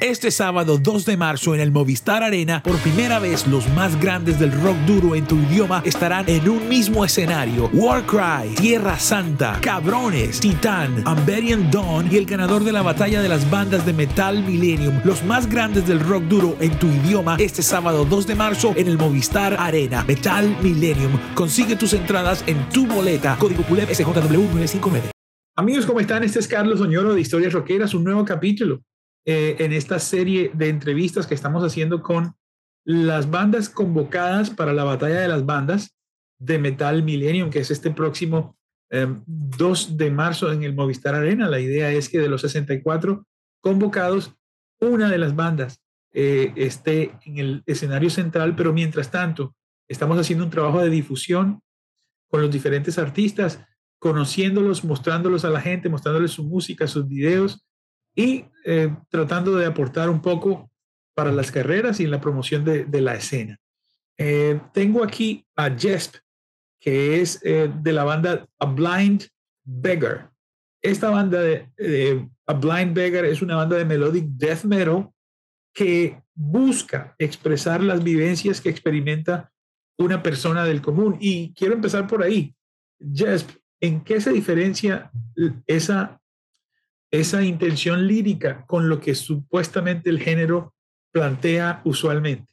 Este sábado 2 de marzo en el Movistar Arena, por primera vez los más grandes del rock duro en tu idioma estarán en un mismo escenario. Warcry, Tierra Santa, Cabrones, Titán, Amberian Dawn y el ganador de la batalla de las bandas de Metal Millennium, los más grandes del rock duro en tu idioma, este sábado 2 de marzo en el Movistar Arena. Metal Millennium. Consigue tus entradas en tu boleta. Código PULEP SJW 959. Amigos, ¿cómo están? Este es Carlos Oñoro de Historias Roqueras, un nuevo capítulo. Eh, en esta serie de entrevistas que estamos haciendo con las bandas convocadas para la batalla de las bandas de Metal Millennium, que es este próximo 2 eh, de marzo en el Movistar Arena. La idea es que de los 64 convocados, una de las bandas eh, esté en el escenario central, pero mientras tanto, estamos haciendo un trabajo de difusión con los diferentes artistas, conociéndolos, mostrándolos a la gente, mostrándoles su música, sus videos, y eh, tratando de aportar un poco para las carreras y la promoción de, la escena. Eh, tengo aquí a Jesp, que es eh, de la banda A Blind Beggar. Esta banda de, A Blind Beggar es una banda de melodic death metal que busca expresar las vivencias que experimenta una persona del común. Y quiero empezar por ahí. Jesp, ¿en qué se diferencia esa esa intención lírica con lo que supuestamente el género plantea usualmente.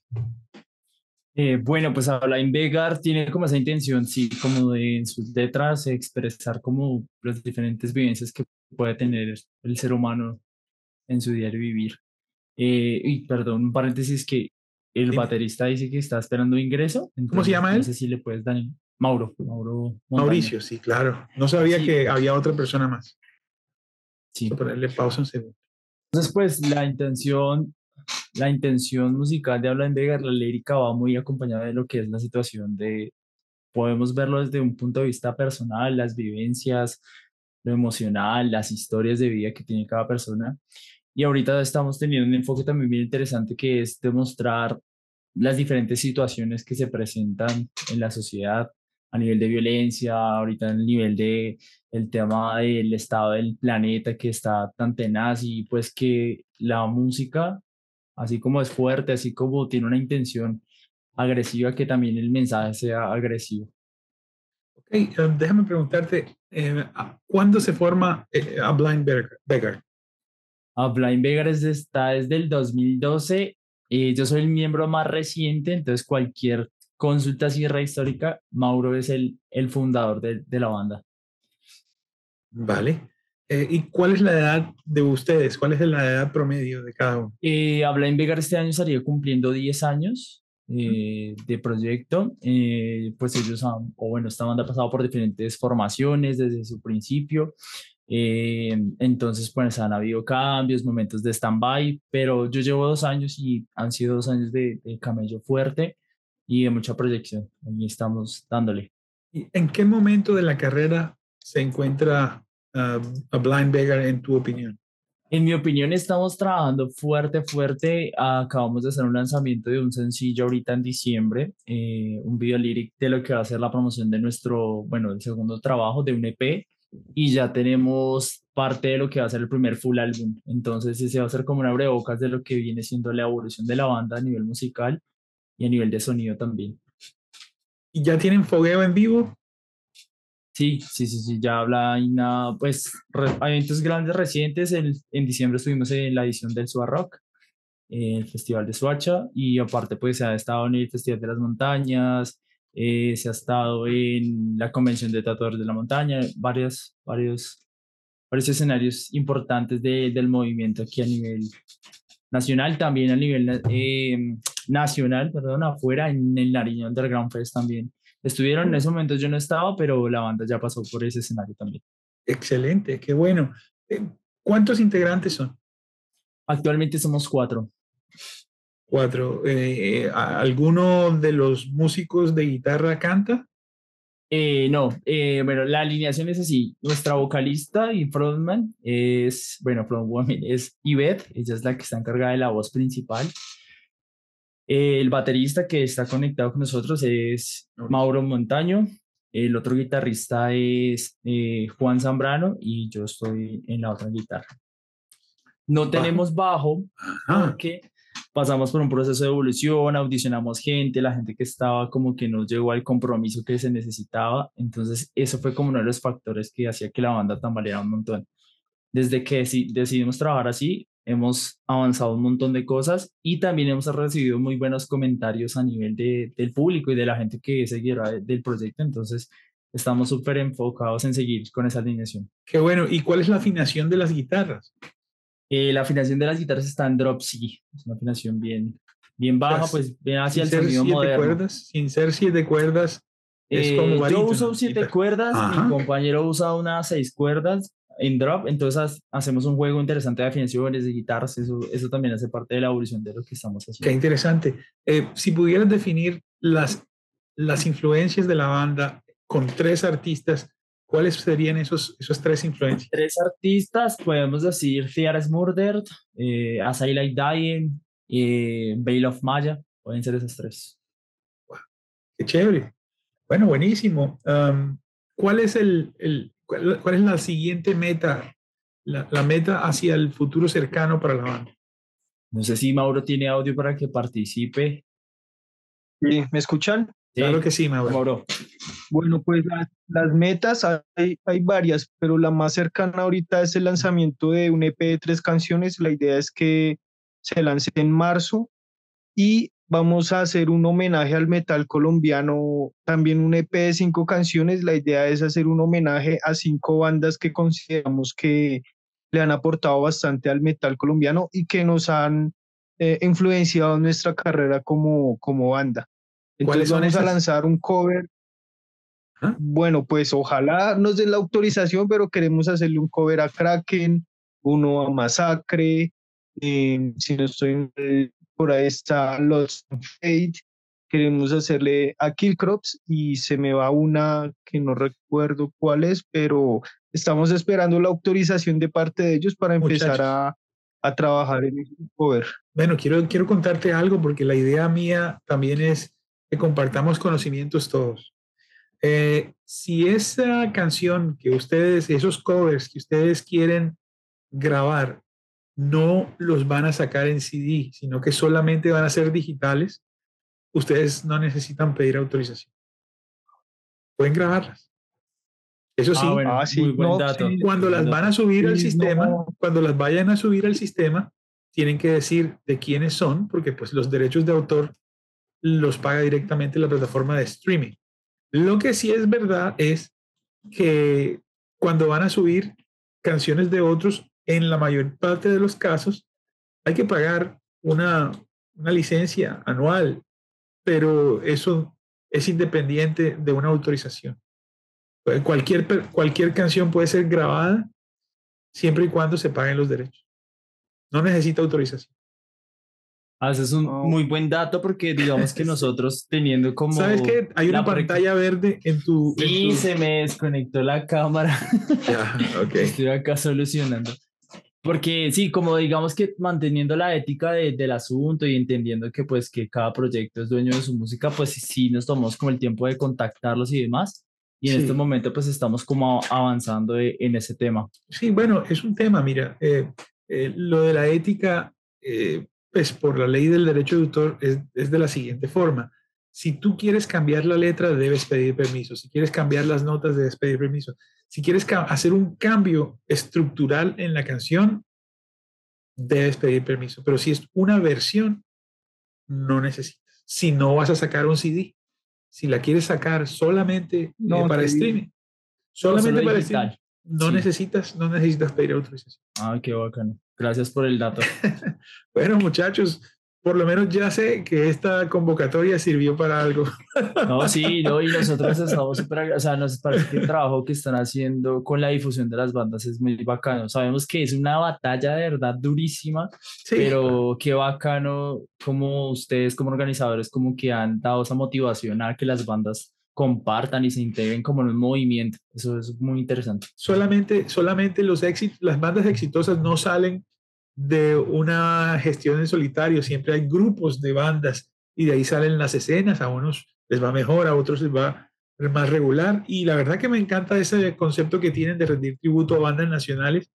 Eh, bueno, pues Alain Vegar tiene como esa intención, sí, como de en sus letras expresar como las diferentes vivencias que puede tener el ser humano en su diario vivir. Eh, y perdón, un paréntesis que el baterista dice que está esperando ingreso. ¿Cómo se llama él? No sé si le puedes dar. Mauro. Mauro Mauricio, sí, claro. No sabía que había otra persona más. Sí. Ponerle pausa un segundo. Entonces, pues la intención, la intención musical de Habla en Vega, la lírica va muy acompañada de lo que es la situación de, podemos verlo desde un punto de vista personal, las vivencias, lo emocional, las historias de vida que tiene cada persona. Y ahorita estamos teniendo un enfoque también bien interesante que es demostrar las diferentes situaciones que se presentan en la sociedad, a nivel de violencia, ahorita en el nivel de el tema del estado del planeta que está tan tenaz y pues que la música, así como es fuerte, así como tiene una intención agresiva, que también el mensaje sea agresivo. Ok, um, déjame preguntarte, eh, ¿cuándo se forma eh, A Blind Beggar? A Blind Beggar es, está desde el 2012. y yo soy el miembro más reciente, entonces cualquier consulta sierra histórica, Mauro es el, el fundador de, de la banda. Vale. Eh, ¿Y cuál es la edad de ustedes? ¿Cuál es la edad promedio de cada uno? Eh, Habla en Vegar este año estaría cumpliendo 10 años eh, de proyecto. Eh, pues ellos han, o bueno, esta banda ha pasado por diferentes formaciones desde su principio. entonces, pues han habido cambios, momentos de stand-by, pero yo llevo dos años y han sido dos años de, de camello fuerte y de mucha proyección. Ahí estamos dándole. ¿Y en qué momento de la carrera se encuentra uh, a Blind Beggar en tu opinión? En mi opinión, estamos trabajando fuerte, fuerte. Acabamos de hacer un lanzamiento de un sencillo ahorita en diciembre, eh, un video lyric de lo que va a ser la promoción de nuestro, bueno, el segundo trabajo de un EP. Y ya tenemos parte de lo que va a ser el primer full álbum. Entonces, ese va a ser como una abrebocas de lo que viene siendo la evolución de la banda a nivel musical y a nivel de sonido también. ¿Y ya tienen fogueo en vivo? Sí, sí, sí, sí, ya habla y nada, pues eventos grandes recientes, en diciembre estuvimos en la edición del Suar Rock, el Festival de Suacha, y aparte pues se ha estado en el Festival de las Montañas, eh, se ha estado en la Convención de Tatuadores de la Montaña, varios, varios, varios escenarios importantes de, del movimiento aquí a nivel nacional, también a nivel eh, nacional, perdón, afuera, en el Nariño Underground Fest también Estuvieron en ese momento, yo no estaba, pero la banda ya pasó por ese escenario también. Excelente, qué bueno. Eh, ¿Cuántos integrantes son? Actualmente somos cuatro. Cuatro. Eh, ¿Alguno de los músicos de guitarra canta? Eh, no, eh, bueno, la alineación es así. Nuestra vocalista y frontman es, bueno, frontwoman es Yvette, ella es la que está encargada de la voz principal. el baterista que está conectado con nosotros es Mauro Montaño. El otro guitarrista es eh, Juan Zambrano y yo estoy en la otra guitarra. No tenemos bajo porque pasamos por un proceso de evolución, audicionamos gente, la gente que estaba como que nos llegó al compromiso que se necesitaba. Entonces, eso fue como uno de los factores que hacía que la banda tambaleara un montón. Desde que decidimos trabajar así, hemos avanzado un montón de cosas y también hemos recibido muy buenos comentarios a nivel de, del público y de la gente que seguirá del proyecto. Entonces, estamos súper enfocados en seguir con esa alineación. Qué bueno. ¿Y cuál es la afinación de las guitarras? Eh, la afinación de las guitarras está en drop C, es una afinación bien, bien baja, pues bien hacia el sonido moderno. Cuerdas, sin ser siete cuerdas, es eh, como Yo uso siete cuerdas, mi compañero usa unas seis cuerdas en drop, entonces hacemos un juego interesante de afinaciones, de guitarras, eso, eso también hace parte de la evolución de lo que estamos haciendo. Qué interesante. Eh, si pudieras definir las, las influencias de la banda con tres artistas, ¿Cuáles serían esos, esos tres influencias? Tres artistas, podemos decir Fear is Murdered, eh, As I Like Dying y Veil of Maya. Pueden ser esos tres. qué chévere. Bueno, buenísimo. ¿cuál, es el, el cuál, es la siguiente meta, la, la meta hacia el futuro cercano para la banda? No sé si Mauro tiene audio para que participe. Sí, ¿me escuchan? Claro que sí, Mauro. Bueno, pues las metas hay, hay, varias, pero la más cercana ahorita es el lanzamiento de un EP de tres canciones. La idea es que se lance en marzo y vamos a hacer un homenaje al metal colombiano, también un EP de cinco canciones. La idea es hacer un homenaje a cinco bandas que consideramos que le han aportado bastante al metal colombiano y que nos han eh, influenciado en nuestra carrera como, como banda. Entonces vamos a lanzar un cover. ¿Ah? Bueno, pues ojalá nos den la autorización, pero queremos hacerle un cover a Kraken, uno a Masacre, eh, si no estoy por ahí está Lost Fate, queremos hacerle a Killcrops y se me va una que no recuerdo cuál es, pero estamos esperando la autorización de parte de ellos para empezar a, a, trabajar en el cover. Bueno, quiero, quiero contarte algo porque la idea mía también es que compartamos conocimientos todos. Eh, si esa canción que ustedes, esos covers que ustedes quieren grabar, no los van a sacar en CD, sino que solamente van a ser digitales, ustedes no necesitan pedir autorización. Pueden grabarlas. Eso sí, ah, ah, cuando las van a subir al sistema, cuando las vayan a subir al sistema, tienen que decir de quiénes son, porque pues los derechos de autor los paga directamente la plataforma de streaming. Lo que sí es verdad es que cuando van a subir canciones de otros, en la mayor parte de los casos, hay que pagar una, una licencia anual, pero eso es independiente de una autorización. Cualquier, cualquier canción puede ser grabada siempre y cuando se paguen los derechos. No necesita autorización. Ah, es un muy buen dato porque digamos que nosotros teniendo como... ¿Sabes qué? Hay una pantalla verde en tu... Y se me desconectó la cámara. Ya, ok. Estoy acá solucionando. Porque sí, como digamos que manteniendo la ética del asunto y entendiendo que pues que cada proyecto es dueño de su música, pues sí nos tomamos como el tiempo de contactarlos y demás. Y en este momento pues estamos como avanzando e, en ese tema. Sí, bueno, es un tema, mira, eh, eh, lo de la ética... Eh, pues por la ley del derecho de autor es, es, de la siguiente forma. Si tú quieres cambiar la letra, debes pedir permiso. Si quieres cambiar las notas, debes pedir permiso. Si quieres hacer un cambio estructural en la canción, debes pedir permiso. Pero si es una versión, no necesitas. Si no vas a sacar un CD, si la quieres sacar solamente eh, para streaming, solamente para streaming, no necesitas, no necesitas pedir autorización. Ah, qué bacano. Gracias por el dato. bueno, muchachos, por lo menos ya sé que esta convocatoria sirvió para algo. No, sí, no, y nosotros estamos súper, o sea, nos parece que el trabajo que están haciendo con la difusión de las bandas es muy bacano. Sabemos que es una batalla de verdad durísima, pero qué bacano como ustedes como organizadores como que han dado esa motivación a que las bandas compartan y se integren como en un movimiento. Eso es muy interesante. Solamente, solamente los éxitos, las bandas exitosas no salen de una gestión en solitario, siempre hay grupos de bandas y de ahí salen las escenas, a unos les va mejor, a otros les va más regular y la verdad que me encanta ese concepto que tienen de rendir tributo a bandas nacionales,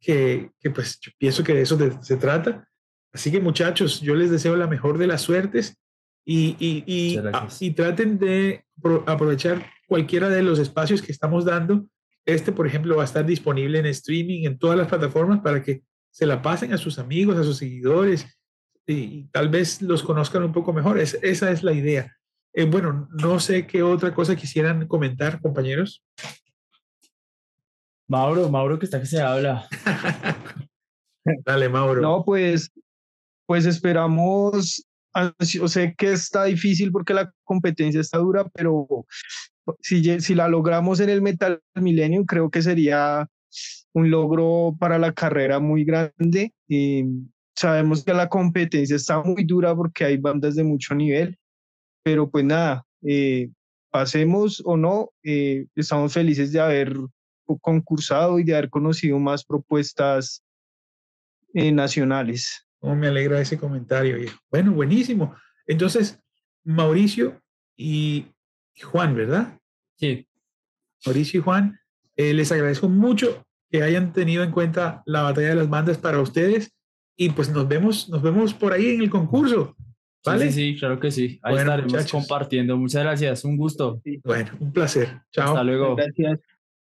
que, que pues pienso que de eso se trata. Así que muchachos, yo les deseo la mejor de las suertes y, y, y, y traten de aprovechar cualquiera de los espacios que estamos dando. Este, por ejemplo, va a estar disponible en streaming en todas las plataformas para que se la pasen a sus amigos, a sus seguidores y, tal vez los conozcan un poco mejor. esa es la idea. Eh, bueno, no sé qué otra cosa quisieran comentar, compañeros. Mauro, Mauro, que está que se habla. Dale, Mauro. No, pues, pues esperamos. Yo sé que está difícil porque la competencia está dura, pero si, si la logramos en el Metal Millennium, creo que sería un logro para la carrera muy grande. y sabemos que la competencia está muy dura porque hay bandas de mucho nivel, pero pues nada, eh, pasemos o no, eh, estamos felices de haber concursado y de haber conocido más propuestas eh, nacionales. Oh, me alegra ese comentario. Bueno, buenísimo. Entonces, Mauricio y Juan, ¿verdad? Sí. Mauricio y Juan, les agradezco mucho que hayan tenido en cuenta la batalla de las bandas para ustedes y pues nos vemos, nos vemos por ahí en el concurso. ¿Vale? Sí, sí, claro que sí. Ahí estaremos compartiendo. Muchas gracias, un gusto. Bueno, un placer. Chao. Hasta luego. Gracias.